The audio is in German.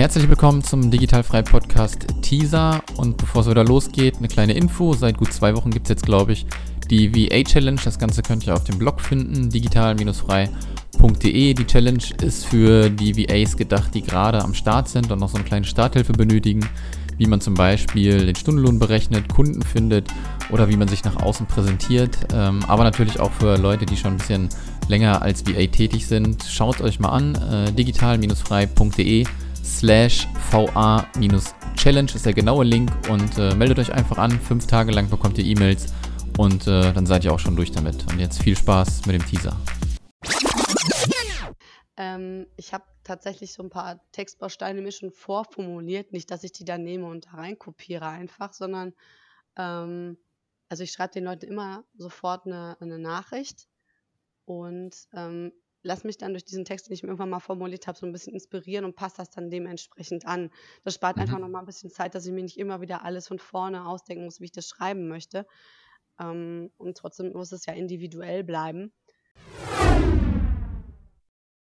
Herzlich willkommen zum Digitalfrei Podcast Teaser. Und bevor es wieder losgeht, eine kleine Info. Seit gut zwei Wochen gibt es jetzt, glaube ich, die VA Challenge. Das Ganze könnt ihr auf dem Blog finden, digital-frei.de. Die Challenge ist für die VAs gedacht, die gerade am Start sind und noch so eine kleine Starthilfe benötigen, wie man zum Beispiel den Stundenlohn berechnet, Kunden findet oder wie man sich nach außen präsentiert. Ähm, aber natürlich auch für Leute, die schon ein bisschen länger als VA tätig sind. Schaut euch mal an, äh, digital-frei.de slash VA-Challenge ist der genaue Link und äh, meldet euch einfach an. Fünf Tage lang bekommt ihr E-Mails und äh, dann seid ihr auch schon durch damit. Und jetzt viel Spaß mit dem Teaser. Ähm, ich habe tatsächlich so ein paar Textbausteine mir schon vorformuliert. Nicht, dass ich die da nehme und da rein kopiere einfach, sondern ähm, also ich schreibe den Leuten immer sofort eine, eine Nachricht und ähm, lass mich dann durch diesen Text, den ich mir irgendwann mal formuliert habe, so ein bisschen inspirieren und passe das dann dementsprechend an. Das spart mhm. einfach nochmal ein bisschen Zeit, dass ich mir nicht immer wieder alles von vorne ausdenken muss, wie ich das schreiben möchte. Ähm, und trotzdem muss es ja individuell bleiben.